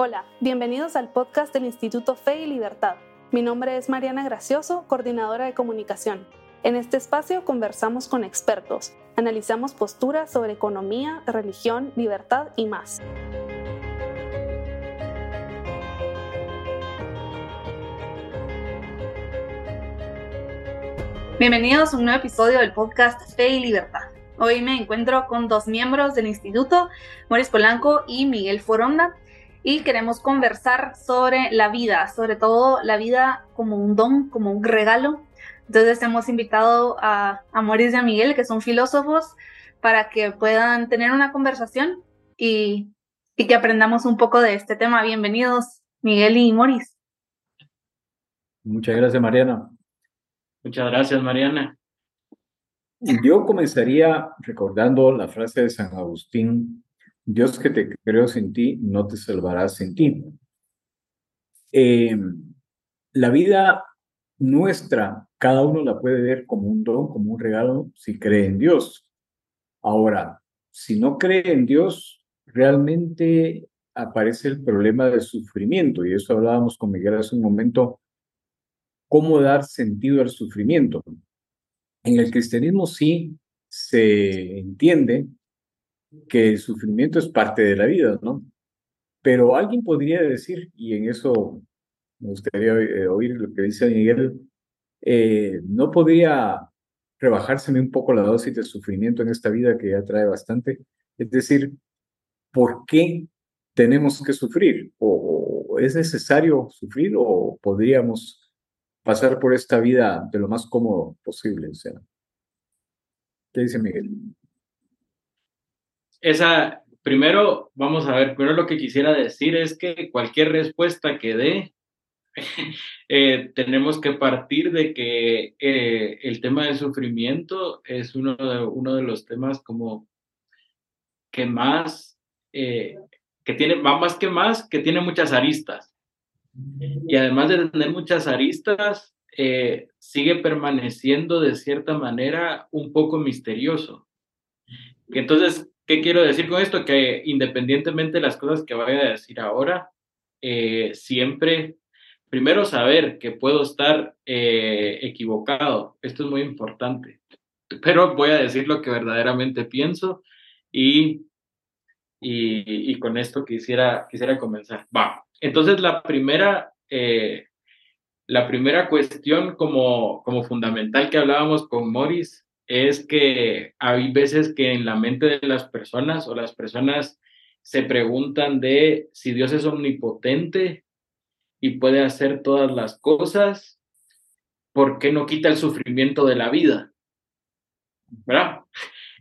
Hola, bienvenidos al podcast del Instituto Fe y Libertad. Mi nombre es Mariana Gracioso, coordinadora de comunicación. En este espacio conversamos con expertos, analizamos posturas sobre economía, religión, libertad y más. Bienvenidos a un nuevo episodio del podcast Fe y Libertad. Hoy me encuentro con dos miembros del instituto, Moris Polanco y Miguel Foronda, y queremos conversar sobre la vida, sobre todo la vida como un don, como un regalo. Entonces hemos invitado a, a Moris y a Miguel, que son filósofos, para que puedan tener una conversación y, y que aprendamos un poco de este tema. Bienvenidos, Miguel y Moris. Muchas gracias, Mariana. Muchas gracias, Mariana. Yo comenzaría recordando la frase de San Agustín, Dios que te creó sin ti, no te salvará sin ti. Em, la vida nuestra, cada uno la puede ver como un don, como un regalo, si cree en Dios. Ahora, si no cree en Dios, realmente aparece el problema del sufrimiento, y eso hablábamos con Miguel hace un momento, cómo dar sentido al sufrimiento. En el cristianismo sí se entiende que el sufrimiento es parte de la vida, ¿no? Pero alguien podría decir, y en eso me gustaría eh, oír lo que dice Miguel, eh, ¿no podría rebajárseme un poco la dosis de sufrimiento en esta vida que ya trae bastante? Es decir, ¿por qué tenemos que sufrir? ¿O, es necesario sufrir o podríamos pasar por esta vida de lo más cómodo posible? ¿qué dice Miguel? Esa, primero, vamos a ver, primero lo que quisiera decir es que cualquier respuesta que dé, eh, tenemos que partir de que eh, el tema del sufrimiento es uno de, uno de los temas como que más, eh, que tiene, más que más, que tiene muchas aristas. Y además de tener muchas aristas, sigue permaneciendo de cierta manera un poco misterioso. Entonces, ¿Qué quiero decir con esto? Que independientemente de las cosas que vaya a decir ahora, eh, siempre, primero saber que puedo estar eh, equivocado. Esto es muy importante. Pero voy a decir lo que verdaderamente pienso y, y, y con esto quisiera, quisiera comenzar. Va. Entonces, la primera, eh, la primera cuestión como, como fundamental que hablábamos con Morris es que hay veces que en la mente de las personas o las personas se preguntan de si Dios es omnipotente y puede hacer todas las cosas, ¿por qué no quita el sufrimiento de la vida? ¿Verdad?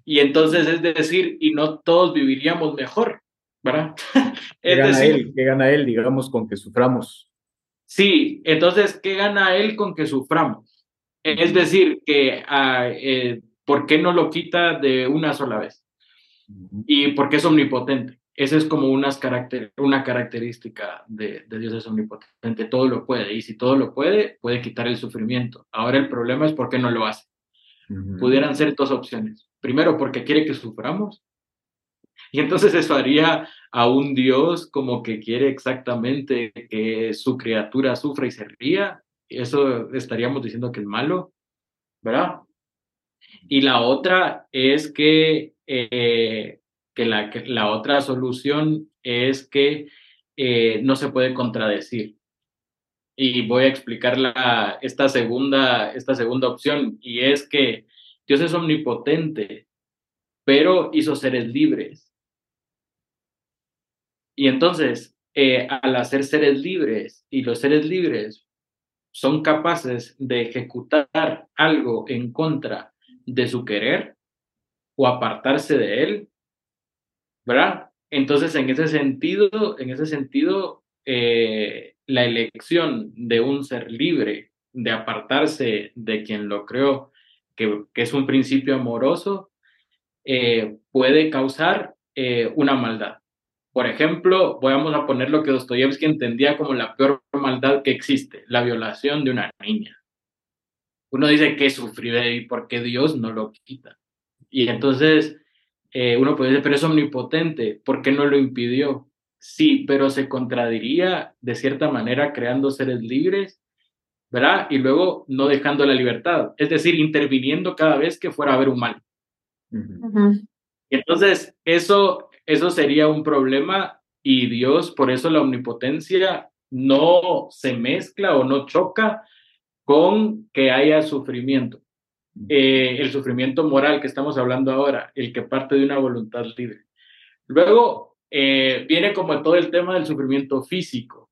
Y entonces es decir, y no todos viviríamos mejor, ¿verdad? ¿Qué gana él? ¿Qué gana él, digamos, con que suframos? Sí, entonces, ¿qué gana él con que suframos? Es decir, que ah, eh, ¿por qué no lo quita de una sola vez? Y porque es omnipotente. Esa es como unas caracter una característica de, Dios es omnipotente. Todo lo puede. Y si todo lo puede, puede quitar el sufrimiento. Ahora el problema es por qué no lo hace. Pudieran ser dos opciones. Primero, porque quiere que suframos. Y entonces eso haría a un Dios como que quiere exactamente que su criatura sufra y se ría eso estaríamos diciendo que es malo, ¿verdad? Y la otra es que, eh, que, la, la, otra solución es que eh, no se puede contradecir. Y voy a explicar la, esta, segunda, esta segunda opción, y es que Dios es omnipotente, pero hizo seres libres. Y entonces, eh, al hacer seres libres, y los seres libres son capaces de ejecutar algo en contra de su querer o apartarse de él, ¿verdad? Entonces, en ese sentido, en ese sentido, eh, la elección de un ser libre, de apartarse de quien lo creó, que, es un principio amoroso, eh, puede causar eh, una maldad. Por ejemplo, vamos a poner lo que Dostoyevsky entendía como la peor maldad que existe, la violación de una niña. Uno dice que sufrir y por qué Dios no lo quita. Y entonces eh, uno puede decir, pero es omnipotente, ¿por qué no lo impidió? sí, pero se contradiría de cierta manera creando seres libres, ¿verdad? Y luego no dejando la libertad, es decir, interviniendo cada vez que fuera a haber un mal. Entonces, eso, eso sería un problema y Dios, por eso la omnipotencia no se mezcla o no choca con que haya sufrimiento. Eh, el sufrimiento moral que estamos hablando ahora, el que parte de una voluntad libre. Luego eh, viene como todo el tema del sufrimiento físico,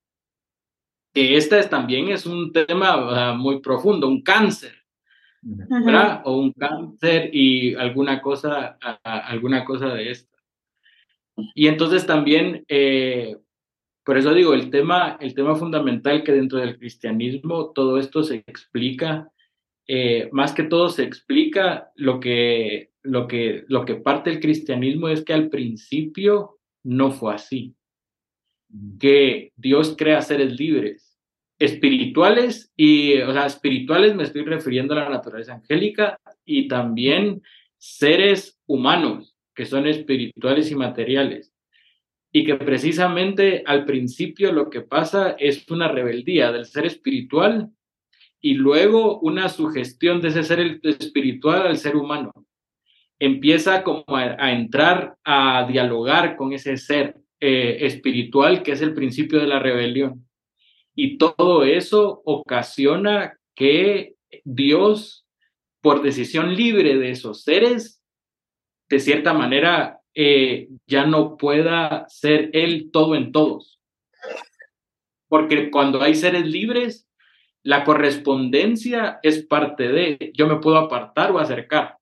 que este es, también es un tema ah, muy profundo, un cáncer, ¿verdad? O un cáncer y alguna cosa, alguna cosa de esta. Y entonces también, eh, por eso digo, el tema, el tema fundamental que dentro del cristianismo todo esto se explica eh, más que todo se explica lo que, lo, que, lo que parte del cristianismo es que al principio no fue así, que Dios crea seres libres, espirituales y, o sea, espirituales me estoy refiriendo a la naturaleza angélica y también seres humanos que son espirituales y materiales. Y que precisamente al principio lo que pasa es una rebeldía del ser espiritual y luego una sugestión de ese ser espiritual al ser humano. Empieza como a, entrar a dialogar con ese ser eh, espiritual que es el principio de la rebelión. Y todo eso ocasiona que Dios, por decisión libre de esos seres, de cierta manera eh, ya no pueda ser Él todo en todos. Porque cuando hay seres libres, la correspondencia es parte de, yo me puedo apartar o acercar.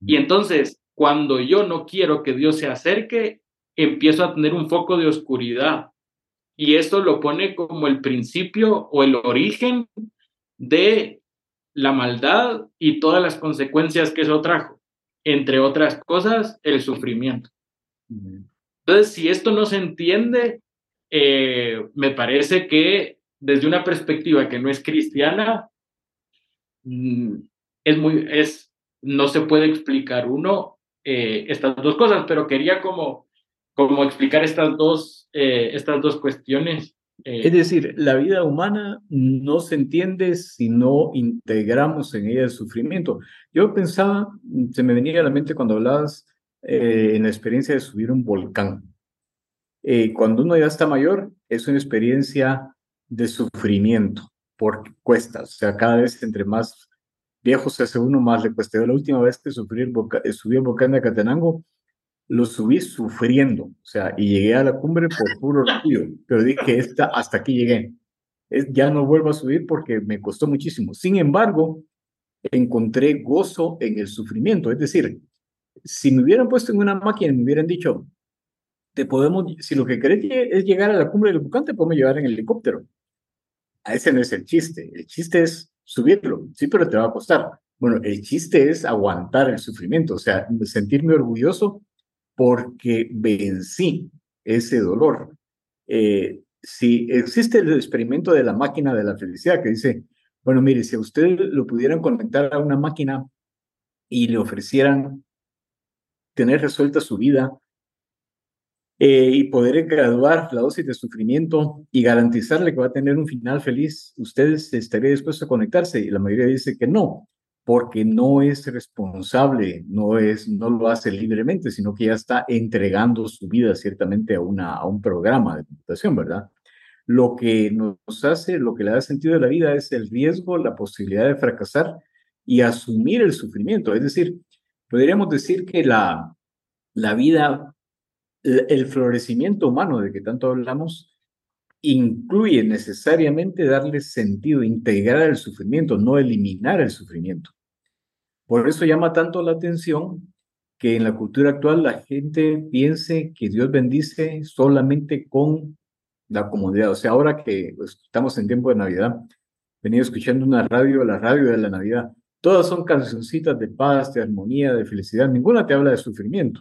Y entonces, cuando yo no quiero que Dios se acerque, empiezo a tener un foco de oscuridad. Y esto lo pone como el principio o el origen de la maldad y todas las consecuencias que eso trajo. Entre otras cosas, el sufrimiento. Entonces, si esto no se entiende, eh, me parece que desde una perspectiva que no es cristiana, mm, es muy, es, no se puede explicar uno eh, estas dos cosas, pero quería como, como explicar estas dos, eh, estas dos cuestiones. Eh. Es decir, la vida humana no se entiende si no integramos en ella el sufrimiento. Yo pensaba, se me venía a la mente cuando hablabas en la experiencia de subir un volcán. cuando uno ya está mayor, es una experiencia de sufrimiento porque cuesta. O sea, cada vez entre más viejo se hace uno, más le cuesta. Yo la última vez que subí el, eh, subí el volcán de Acatenango, lo subí sufriendo. O sea, y llegué a la cumbre por puro orgullo. Pero dije, esta, hasta aquí llegué. ya no vuelvo a subir porque me costó muchísimo. Sin embargo, encontré gozo en el sufrimiento. Es decir, si me hubieran puesto en una máquina y me hubieran dicho, te podemos, si lo que querés es llegar a la cumbre del volcán, te podemos llevar en helicóptero. A ese no es el chiste. El chiste es subirlo. Sí, pero te va a costar. Bueno, el chiste es aguantar el sufrimiento, o sea, sentirme orgulloso porque vencí ese dolor. Eh, si existe el experimento de la máquina de la felicidad que dice, bueno, mire, si a usted lo pudieran conectar a una máquina y le ofrecieran tener resuelta su vida eh, y poder graduar la dosis de sufrimiento y garantizarle que va a tener un final feliz, ¿ustedes estarían dispuestos a conectarse? Y la mayoría dice que no, porque no es responsable, no, es, no lo hace libremente, sino que ya está entregando su vida ciertamente a, una, a un programa de computación, ¿verdad? Lo que nos hace, lo que le da sentido a la vida es el riesgo, la posibilidad de fracasar y asumir el sufrimiento. Es decir, podríamos decir que la, la vida el florecimiento humano de que tanto hablamos incluye necesariamente darle sentido, integrar el sufrimiento, no eliminar el sufrimiento. Por eso llama tanto la atención que en la cultura actual la gente piense que Dios bendice solamente con la comunidad. O sea, ahora que pues, estamos en tiempo de Navidad, venía escuchando una radio, la radio de la Navidad. Todas son cancioncitas de paz, de armonía, de felicidad. Ninguna te habla de sufrimiento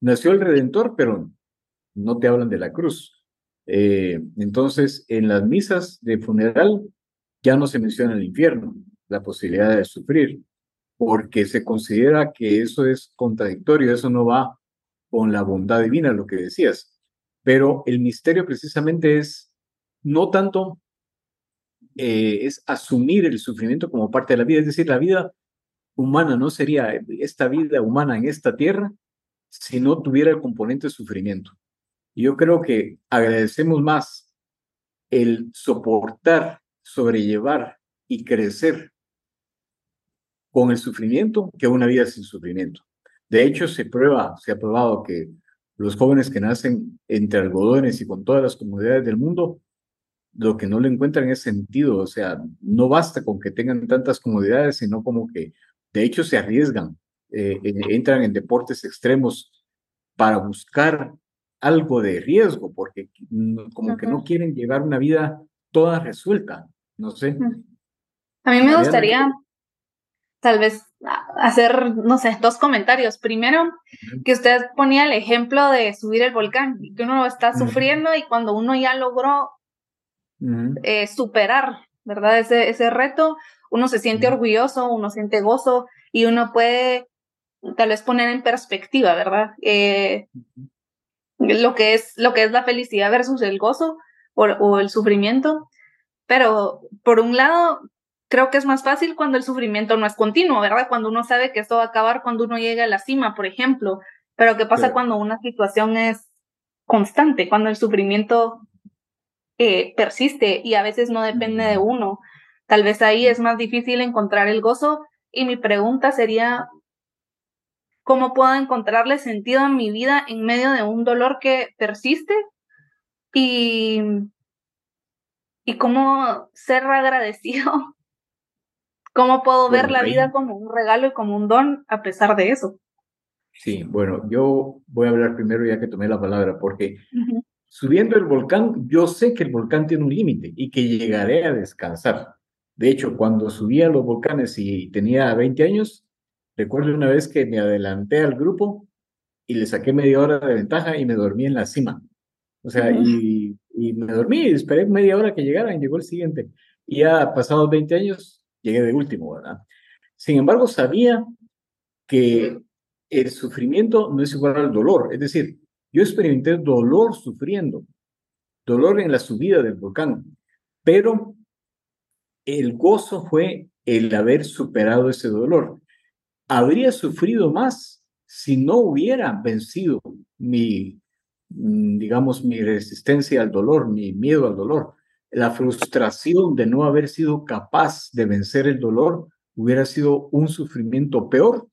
nació el Redentor, pero no te hablan de la cruz. Eh, entonces, en las misas de funeral ya no se menciona el infierno, la posibilidad de sufrir, porque se considera que eso es contradictorio, eso no va con la bondad divina, lo que decías. Pero el misterio precisamente es no tanto eh, es asumir el sufrimiento como parte de la vida, es decir, la vida humana no sería esta vida humana en esta tierra si no tuviera el componente de sufrimiento. Yo creo que agradecemos más el soportar, sobrellevar y crecer con el sufrimiento que una vida sin sufrimiento. De hecho, se prueba, se ha probado que los jóvenes que nacen entre algodones y con todas las comunidades del mundo, lo que no le encuentran es sentido, o sea, no basta con que tengan tantas comodidades, sino como que de hecho se arriesgan, eh, entran en deportes extremos para buscar algo de riesgo, porque como que no quieren llevar una vida toda resuelta, no sé. A mí me gustaría tal vez hacer, no sé, dos comentarios. Primero, que usted ponía el ejemplo de subir el volcán, que uno está sufriendo y cuando uno ya logró eh, superar, ¿verdad? Ese, ese reto, uno se siente orgulloso, uno siente gozo y uno puede tal vez poner en perspectiva, ¿verdad? Eh, lo, que es, lo que es la felicidad versus el gozo o, o el sufrimiento. Pero por un lado, creo que es más fácil cuando el sufrimiento no es continuo, ¿verdad? Cuando uno sabe que esto va a acabar cuando uno llega a la cima, por ejemplo. Pero ¿qué pasa cuando una situación es constante? Cuando el sufrimiento eh, persiste y a veces no depende de uno. Tal vez ahí es más difícil encontrar el gozo. Y mi pregunta sería, ¿cómo puedo encontrarle sentido a mi vida en medio de un dolor que persiste? Y, y cómo ser agradecido ¿Cómo puedo ver la vida como un regalo y como un don a pesar de eso? Sí, bueno, yo voy a hablar primero ya que tomé la palabra, porque subiendo el volcán, yo sé que el volcán tiene un límite y que llegaré a descansar. De hecho, cuando subí a los volcanes y tenía 20 años, recuerdo una vez que me adelanté al grupo y le saqué media hora de ventaja y me dormí en la cima. O sea, y, y, me dormí, esperé media hora que llegaran, llegó el siguiente. Y ya pasados 20 años, llegué de último, ¿verdad? Sin embargo, sabía que el sufrimiento no es igual al dolor. Es decir, yo experimenté dolor sufriendo, dolor en la subida del volcán, pero el gozo fue el haber superado ese dolor. Habría sufrido más si no hubiera vencido mi, mm, digamos, mi resistencia al dolor, mi miedo al dolor la frustración de no haber sido capaz de vencer el dolor hubiera sido un sufrimiento peor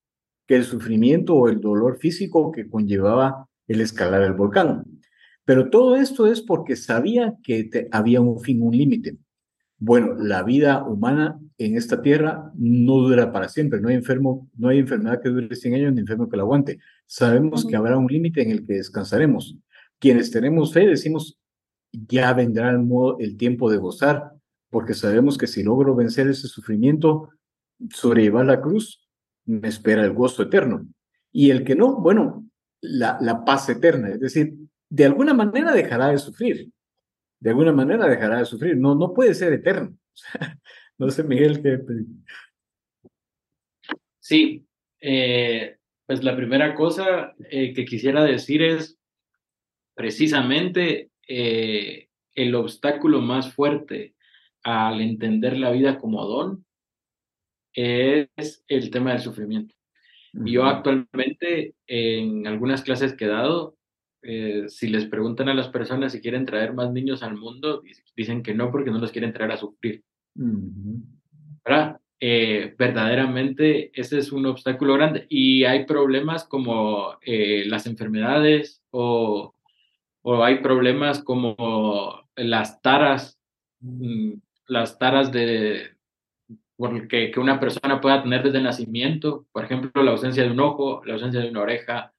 que el sufrimiento o el dolor físico que conllevaba el escalar el volcán. Pero todo esto es porque sabía que había un fin, un límite. Bueno, la vida humana en esta tierra no dura para siempre, no hay enfermo, no hay enfermedad que dure 100 años ni enfermo que la aguante. Sabemos que habrá un límite en el que descansaremos. Quienes tenemos fe decimos, ya vendrá el, tiempo de gozar, porque sabemos que si logro vencer ese sufrimiento, sobrellevar la cruz, me espera el gozo eterno. Y el que no, bueno, la, la paz eterna, es decir, de alguna manera dejará de sufrir, de alguna manera dejará de sufrir, no, no puede ser eterno. no sé, Miguel, qué... Sí, eh, pues la primera cosa eh, que quisiera decir es precisamente eh, el obstáculo más fuerte al entender la vida como don es el tema del sufrimiento. Yo actualmente en algunas clases que he dado, eh, si les preguntan a las personas si quieren traer más niños al mundo, dicen que no porque no los quieren traer a sufrir. Eh, verdaderamente ese es un obstáculo grande y hay problemas como las enfermedades o o hay problemas como las taras, mm, las taras de que, que una persona pueda tener desde el nacimiento, por ejemplo, la ausencia de un ojo, la ausencia de una oreja,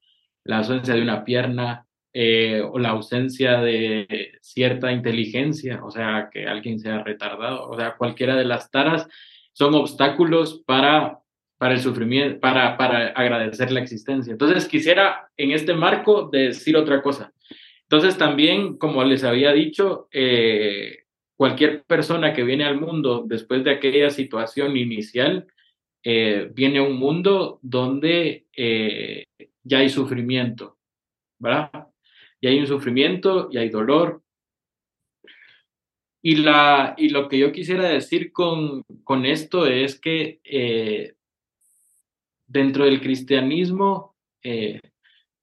la ausencia de una pierna, eh, o la ausencia de cierta inteligencia, o sea, que alguien sea retardado, o sea, cualquiera de las taras son obstáculos para, para el sufrimiento, para, para agradecer la existencia. Entonces, quisiera en este marco decir otra cosa. Entonces también, como les había dicho, eh, cualquier persona que viene al mundo después de aquella situación inicial, eh, viene a un mundo donde eh, ya hay sufrimiento, ¿verdad? y hay un sufrimiento y hay dolor. Y, la, y lo que yo quisiera decir con, con esto es que dentro del cristianismo,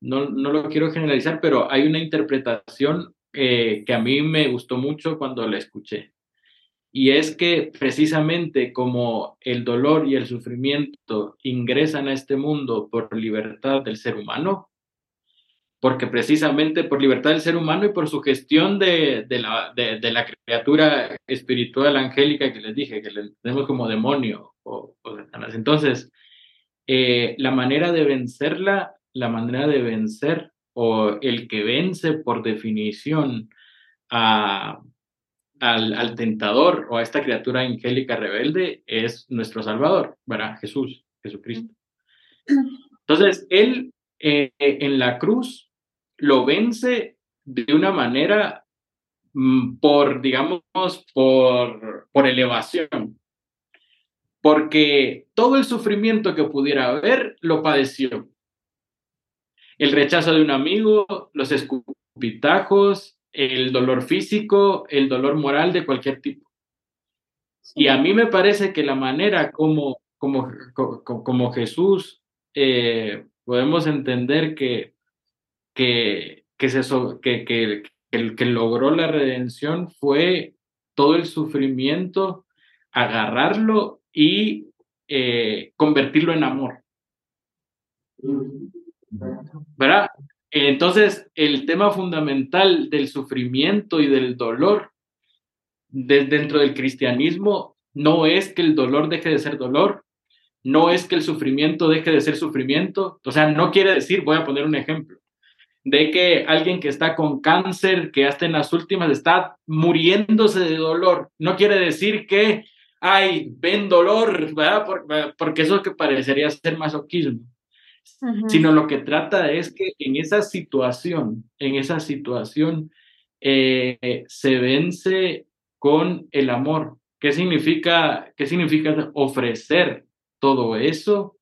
no, no, lo quiero generalizar, pero hay una interpretación eh, que a mí me gustó mucho cuando la escuché. Y es que precisamente como el dolor y el sufrimiento ingresan a este mundo por libertad del ser humano, porque precisamente por libertad del ser humano y por su gestión de, de, la, de, la, criatura espiritual angélica que les dije, que le tenemos como demonio o, o Entonces, eh, la manera de vencerla, la manera de vencer o el que vence por definición a, al, tentador o a esta criatura angélica rebelde es nuestro Salvador, ¿verdad? Jesús, Jesucristo. Entonces, Él eh, en la cruz lo vence de una manera mm, por, digamos, por, por elevación, porque todo el sufrimiento que pudiera haber lo padeció. El rechazo de un amigo, los escupitajos, el dolor físico, el dolor moral de cualquier tipo. Y a mí me parece que la manera como, como, como, Jesús eh, podemos entender que, que, que, se, que, que, el que logró la redención fue todo el sufrimiento, agarrarlo y eh, convertirlo en amor. ¿Verdad? Entonces, el tema fundamental del sufrimiento y del dolor dentro del cristianismo no es que el dolor deje de ser dolor, no es que el sufrimiento deje de ser sufrimiento. O sea, no quiere decir, voy a poner un ejemplo, de que alguien que está con cáncer, que hasta en las últimas está muriéndose de dolor, no quiere decir que, ay, ven dolor, ¿verdad? Porque eso que parecería ser masoquismo sino lo que trata es que en esa situación, en esa situación, eh, se vence con el amor. ¿Qué significa, qué significa ofrecer todo eso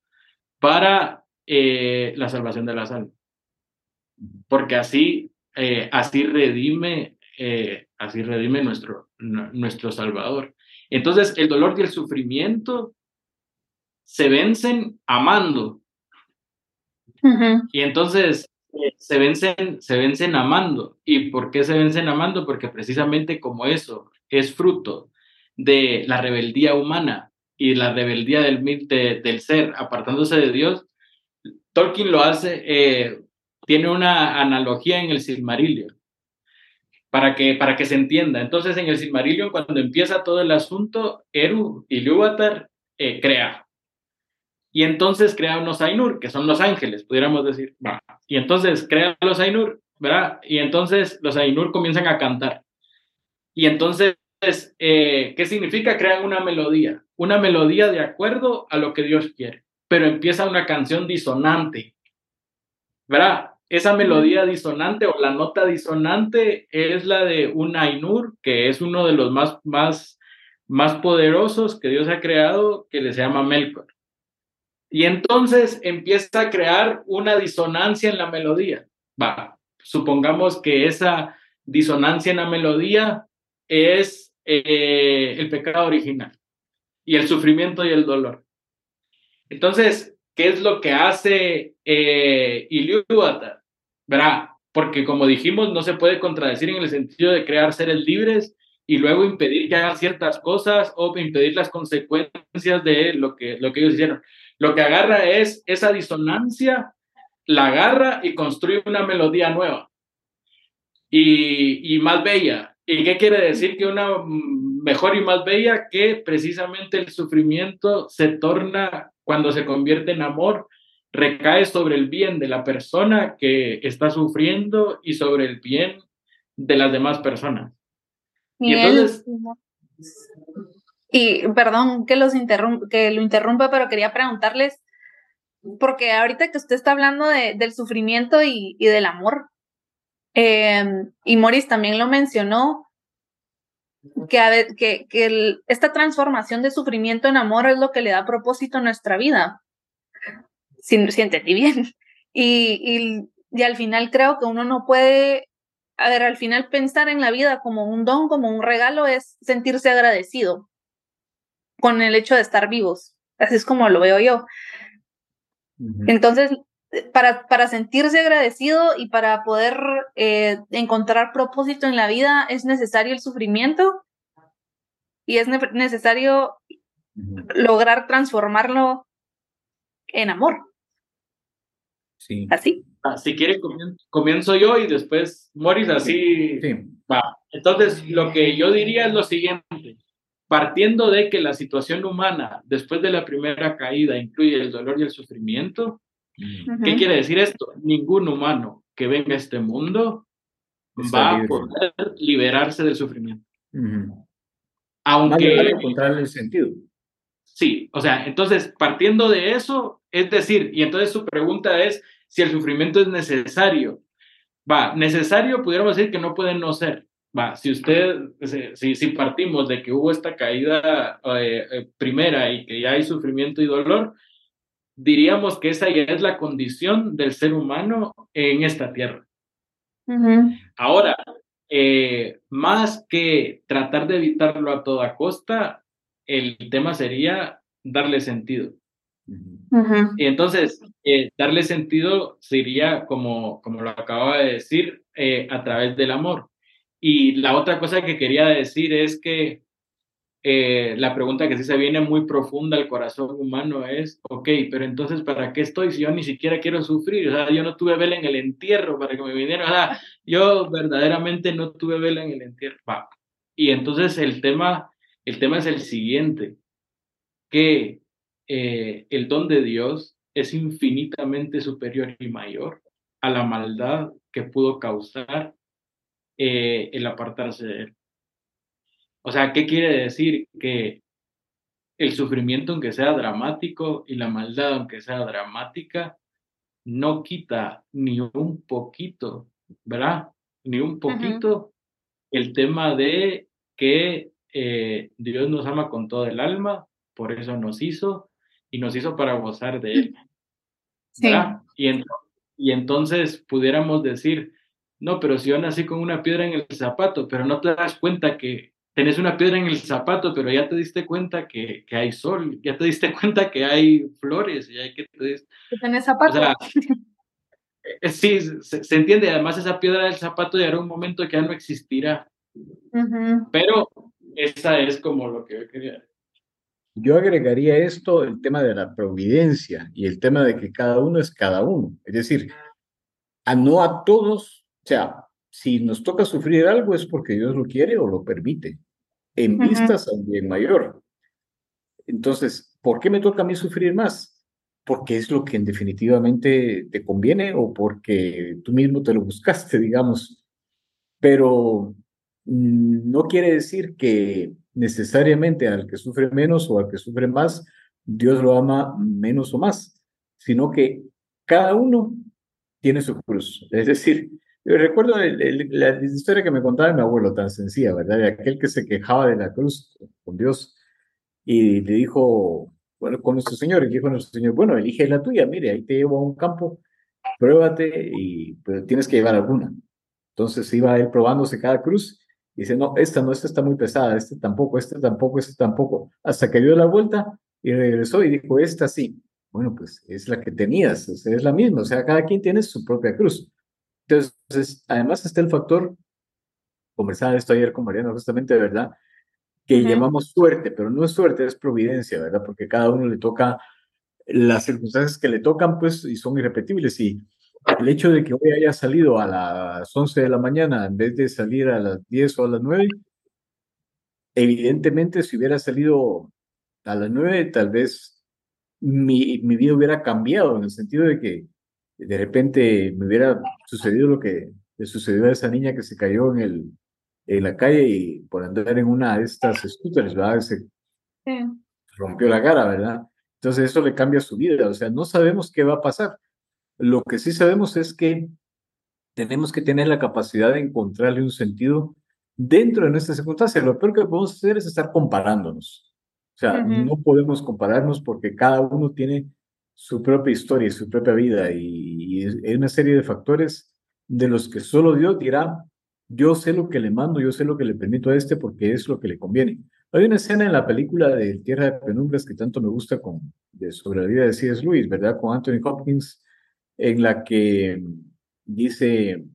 para eh, la salvación de la almas? Porque así, eh, así redime, así redime nuestro, nuestro Salvador. Entonces, el dolor y el sufrimiento se vencen amando, y entonces eh, se, vencen, se vencen amando. ¿Y por qué se vencen amando? Porque precisamente como eso es fruto de la rebeldía humana y la rebeldía del, del ser apartándose de Dios, Tolkien lo hace, eh, tiene una analogía en el Silmarillion para que, para que se entienda. Entonces, en el Silmarillion, cuando empieza todo el asunto, Eru y Lúvatar eh, crea y entonces crea unos Ainur, que son los ángeles, pudiéramos decir. Y entonces crea los Ainur, ¿verdad? Y entonces los Ainur comienzan a cantar. Y entonces, eh, ¿qué significa? Crean una melodía, una melodía de acuerdo a lo que Dios quiere, pero empieza una canción disonante, ¿verdad? Esa melodía disonante o la nota disonante es la de un Ainur, que es uno de los más, más, más poderosos que Dios ha creado, que le se llama Melkor. Y entonces empieza a crear una disonancia en la melodía. Va, supongamos que esa disonancia en la melodía es eh, el pecado original y el sufrimiento y el dolor. Entonces, ¿qué es lo que hace eh, Iliúvatar? Verá, porque como dijimos, no se puede contradecir en el sentido de crear seres libres y luego impedir que hagan ciertas cosas o impedir las consecuencias de lo que, lo que ellos hicieron. Lo que agarra es esa disonancia, la agarra y construye una melodía nueva y, más bella. ¿Y qué quiere decir que una mejor y más bella? Que precisamente el sufrimiento se torna, cuando se convierte en amor, recae sobre el bien de la persona que está sufriendo y sobre el bien de las demás personas. Y entonces, y perdón que, los que lo interrumpa, pero quería preguntarles, porque ahorita que usted está hablando de, del sufrimiento y, y del amor, em, y Morris también lo mencionó, que, que, que esta transformación de sufrimiento en amor es lo que le da propósito a nuestra vida. Si, si entendí bien. Y, y y al final creo que uno no puede, a ver, al final pensar en la vida como un don, como un regalo, es sentirse agradecido con el hecho de estar vivos. Así es como lo veo yo. Entonces, para, para sentirse agradecido y para poder eh, encontrar propósito en la vida es necesario el sufrimiento y es necesario lograr transformarlo en amor. Sí. Así. Ah, si quiere, comienzo yo y después Morris, así va. Entonces, lo que yo diría es lo siguiente. Partiendo de que la situación humana después de la primera caída incluye el dolor y el sufrimiento, ¿qué quiere decir esto? Ningún humano que venga a este mundo va a poder liberarse del sufrimiento. Aunque... encontrar el sentido. Sí, o sea, entonces, partiendo de eso, es decir, y entonces su pregunta es si el sufrimiento es necesario. Va, necesario, pudiéramos decir que no puede no ser. Va, si usted, si, si partimos de que hubo esta caída eh, eh, primera y que ya hay sufrimiento y dolor, diríamos que esa ya es la condición del ser humano en esta tierra. Ahora, eh, más que tratar de evitarlo a toda costa, el tema sería darle sentido. Y entonces, eh, darle sentido sería, como, como lo acababa de decir, eh, a través del amor. Y la otra cosa que quería decir es que la pregunta que sí se viene muy profunda al corazón humano es, ok, pero entonces, ¿para qué estoy si yo ni siquiera quiero sufrir? O sea, yo no tuve vela en el entierro para que me vinieran. O sea, yo verdaderamente no tuve vela en el entierro. Y entonces el tema el tema es el siguiente, que eh, el don de Dios es infinitamente superior y mayor a la maldad que pudo causar eh, el apartarse de él. O sea, ¿qué quiere decir? Que el sufrimiento, aunque sea dramático, y la maldad, aunque sea dramática, no quita ni un poquito, ¿verdad? Ni un poquito el tema de que eh, Dios nos ama con todo el alma, por eso nos hizo y nos hizo para gozar de Él. Y, y entonces pudiéramos decir, no, pero si yo nací con una piedra en el zapato, pero no te das cuenta que tenés una piedra en el zapato, pero ya te diste cuenta que, que hay sol, ya te diste cuenta que hay flores, y hay que te tenés zapato. Eh, sí, se, entiende, además esa piedra del zapato llegará un momento que ya no existirá. Pero esa es como lo que yo quería. Yo agregaría esto, el tema de la providencia y el tema de que cada uno es cada uno. Es decir, a no a todos, o sea, si nos toca sufrir algo es porque Dios lo quiere o lo permite, en vistas al bien mayor. Entonces, ¿por qué me toca a mí sufrir más? Porque es lo que definitivamente te conviene o porque tú mismo te lo buscaste, digamos. Pero Mm, no quiere decir que necesariamente al que sufre menos o al que sufre más, Dios lo ama menos o más, sino que cada uno tiene su cruz. Es decir, yo recuerdo la historia que me contaba mi abuelo, tan sencilla, ¿verdad? De aquel que se quejaba de la cruz con Dios y le dijo, bueno, con nuestro Señor, y dijo nuestro Señor, bueno, elige la tuya, mire, ahí te llevo a un campo, pruébate y pero tienes que llevar alguna. Entonces iba él probándose cada cruz dice, no, esta no, esta está muy pesada, este tampoco, este tampoco, este tampoco. Hasta que dio la vuelta y regresó y dijo, esta sí. Bueno, pues es la que tenías, es la misma, o sea, cada quien tiene su propia cruz. Entonces, además está el factor, conversaba esto ayer con Mariana justamente, verdad, que llamamos suerte, pero no es suerte, es providencia, ¿verdad? Porque cada uno le toca las circunstancias que le tocan, pues, y son irrepetibles. Y el hecho de que hoy haya salido a las 11 de la mañana en vez de salir a las 10 o a las 9, evidentemente si hubiera salido a las 9, tal vez mi, mi vida hubiera cambiado en el sentido de que de repente me hubiera sucedido lo que le sucedió a esa niña que se cayó en, el, en la calle y por andar en una de estas scooters, ¿verdad? Se rompió la cara, ¿verdad? Entonces eso le cambia su vida, o sea, no sabemos qué va a pasar. Lo que sí sabemos es que tenemos que tener la capacidad de encontrarle un sentido dentro de nuestra circunstancia. Lo peor que podemos hacer es estar comparándonos. O sea, no podemos compararnos porque cada uno tiene su propia historia y su propia vida y, hay una serie de factores de los que solo Dios dirá, yo sé lo que le mando, yo sé lo que le permito a este porque es lo que le conviene. Hay una escena en la película de Tierra de Penumbras que tanto me gusta con, de, sobre la vida de C.S. Lewis, ¿verdad? Con Anthony Hopkins, en la que dice,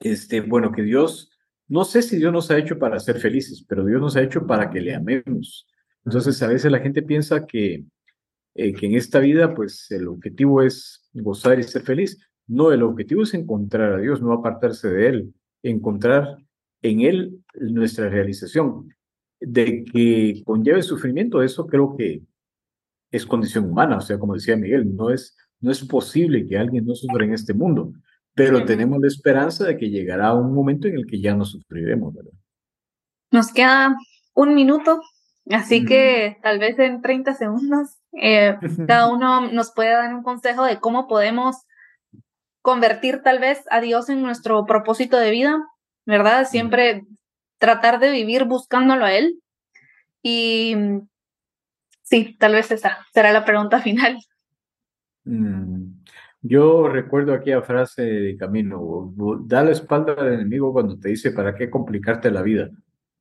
este, bueno, que Dios, no sé si Dios nos ha hecho para ser felices, pero Dios nos ha hecho para que le amemos. Entonces, a veces la gente piensa que, eh, que en esta vida, pues el objetivo es gozar y ser feliz. No, el objetivo es encontrar a Dios, no apartarse de Él, encontrar en Él nuestra realización. De que conlleve sufrimiento, eso creo que es condición humana, o sea, como decía Miguel, no es, no es posible que alguien no sufra en este mundo, pero tenemos la esperanza de que llegará un momento en el que ya no sufriremos, ¿verdad? Nos queda un minuto Así que tal vez en 30 segundos eh, cada uno nos puede dar un consejo de cómo podemos convertir tal vez a Dios en nuestro propósito de vida, ¿verdad? Siempre tratar de vivir buscándolo a Él. Y sí, tal vez esa será la pregunta final. Mm, yo recuerdo aquella frase de Camino, da la espalda al enemigo cuando te dice para qué complicarte la vida.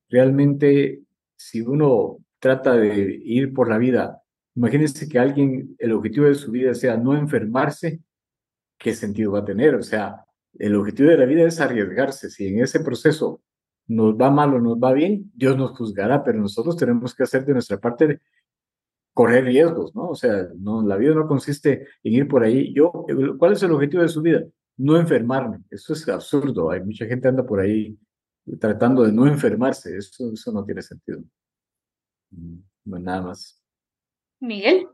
Realmente si uno trata de ir por la vida, imagínense que alguien, el objetivo de su vida sea no enfermarse, ¿qué sentido va a tener? O sea, el objetivo de la vida es arriesgarse. Si en ese proceso nos va mal o nos va bien, Dios nos juzgará, pero nosotros tenemos que hacer de nuestra parte correr riesgos, ¿no? O sea, no, la vida no consiste en ir por ahí. Yo, ¿cuál es el objetivo de su vida? No enfermarme. Eso es absurdo. Hay mucha gente anda por ahí tratando de no enfermarse. Eso, eso no tiene sentido. Mm, no, nada más. Miguel.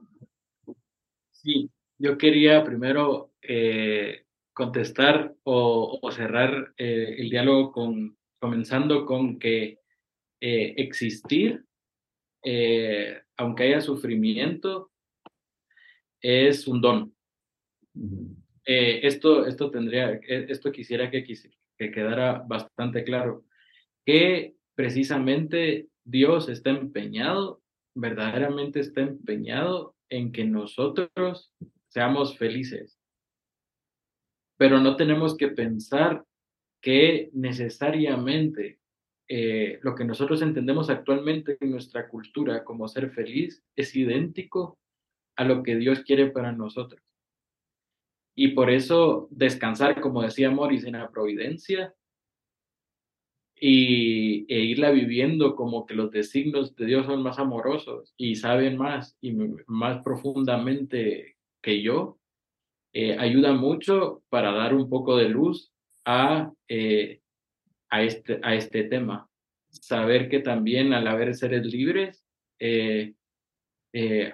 Sí, yo quería primero eh, contestar o, cerrar eh, el diálogo con, comenzando con que eh, existir, aunque haya sufrimiento, es un don. esto, esto tendría, esto quisiera que, que quedara bastante claro, que precisamente Dios está empeñado, verdaderamente está empeñado en que nosotros seamos felices. Pero no tenemos que pensar que necesariamente eh, lo que nosotros entendemos actualmente en nuestra cultura como ser feliz es idéntico a lo que Dios quiere para nosotros. Y por eso descansar, como decía Morris, en la providencia y, e irla viviendo como que los designios de Dios son más amorosos y saben más y más profundamente que yo, eh, ayuda mucho para dar un poco de luz a, eh, a, este, a este tema. Saber que también al haber seres libres, eh,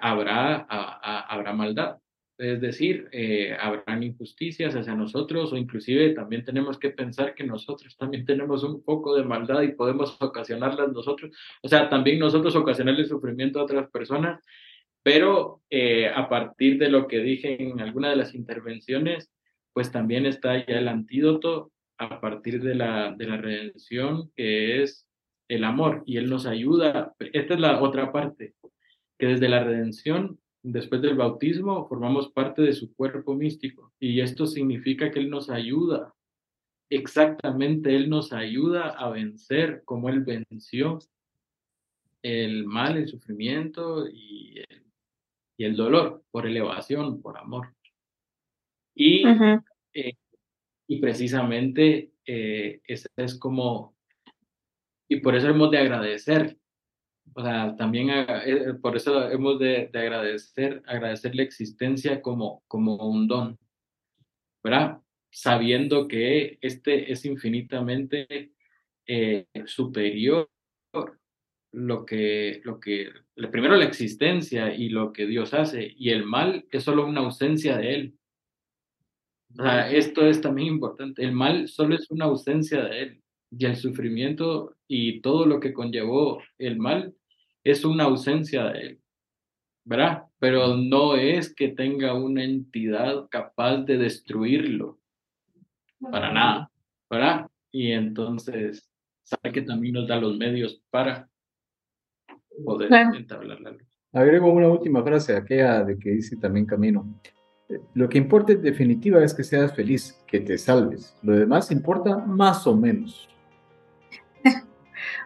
habrá, habrá maldad. Es decir, eh, habrán injusticias hacia nosotros o inclusive también tenemos que pensar que nosotros también tenemos un poco de maldad y podemos ocasionarlas nosotros. O sea, también nosotros ocasionarle sufrimiento a otras personas, pero eh, a partir de lo que dije en alguna de las intervenciones, pues también está ya el antídoto a partir de la, de la redención, que es el amor, y Él nos ayuda. Esta es la otra parte, que desde la redención después del bautismo, formamos parte de su cuerpo místico. Y esto significa que Él nos ayuda. Exactamente, Él nos ayuda a vencer como Él venció el mal, el sufrimiento y el, y el dolor por elevación, por amor. Y, eh, y precisamente eh, es como, y por eso hemos de agradecer o sea, también eh, eh, por eso hemos de, agradecer, agradecer la existencia como, como un don, ¿verdad? Sabiendo que este es infinitamente eh, superior lo que, lo que, primero la existencia y lo que Dios hace, y el mal es solo una ausencia de Él. O sea, esto es también importante. El mal solo es una ausencia de Él. Y el sufrimiento y todo lo que conllevó el mal es una ausencia de él, ¿verdad? Pero no es que tenga una entidad capaz de destruirlo, para nada, ¿verdad? Y entonces, sabe que también nos da los medios para poder entablar la luz. agrego una última frase, aquella de que dice también Camino. Lo que importa en definitiva es que seas feliz, que te salves. Lo demás importa más o menos.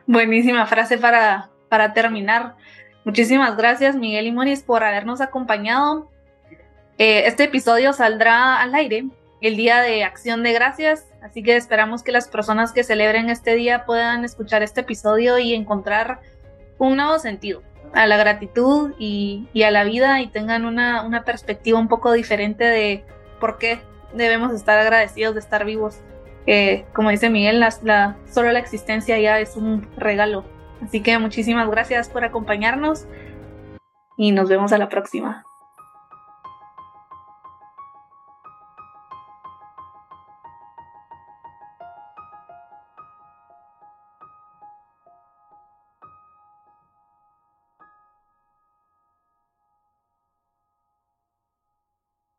Buenísima frase para, para terminar. Muchísimas gracias, Miguel y Moris, por habernos acompañado. Eh, este episodio saldrá al aire el día de Acción de Gracias, así que esperamos que las personas que celebren este día puedan escuchar este episodio y encontrar un nuevo sentido a la gratitud y, a la vida y tengan una, una, perspectiva un poco diferente de por qué debemos estar agradecidos de estar vivos. como dice Miguel, la, solo la existencia ya es un regalo. Así que muchísimas gracias por acompañarnos y nos vemos a la próxima.